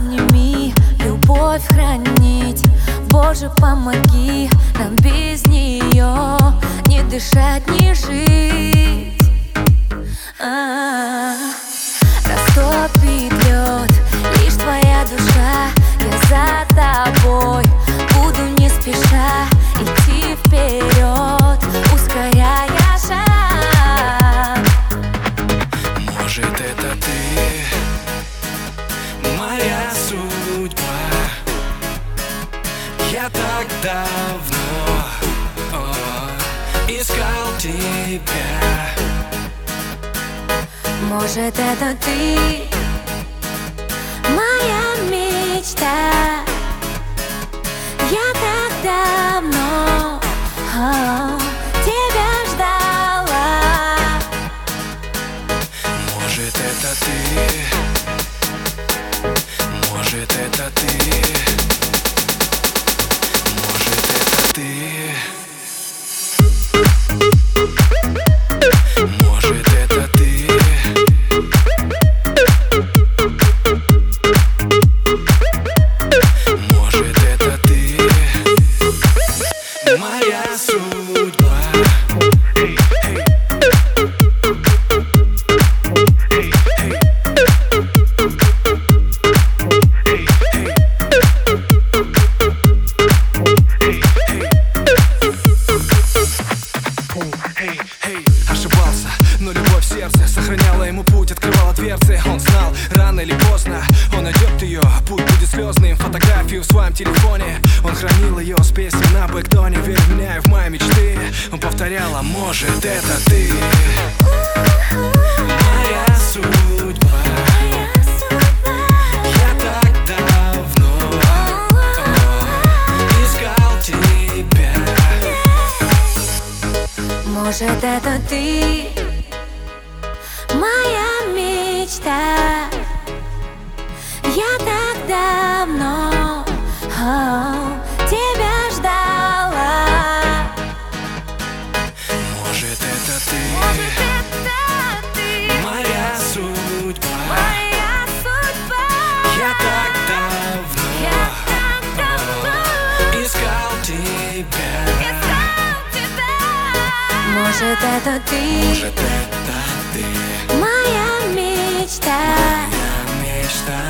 обними, любовь хранить. Боже, помоги нам без нее. Не дышать, не жить давно о, искал тебя. Может это ты, моя мечта. Я так давно о, тебя ждала. Может это ты, может это ты Ошибался, но любовь в сердце Сохраняла ему путь, открывала дверцы. Он знал, рано или поздно Он найдет ее, путь будет слезным Фотографию в своем телефоне. Он хранил ее с песней на бэктоне Верь в меня и в мои мечты. Он повторял, а может это ты Может это ты, моя мечта. Я так давно о, тебя ждала. Может это ты? Это ты, Моя судьба. Моя судьба. Я так давно Я так давно. искал тебя. Искал тебя Может это ты, Может это ты? Моя мечта. Моя мечта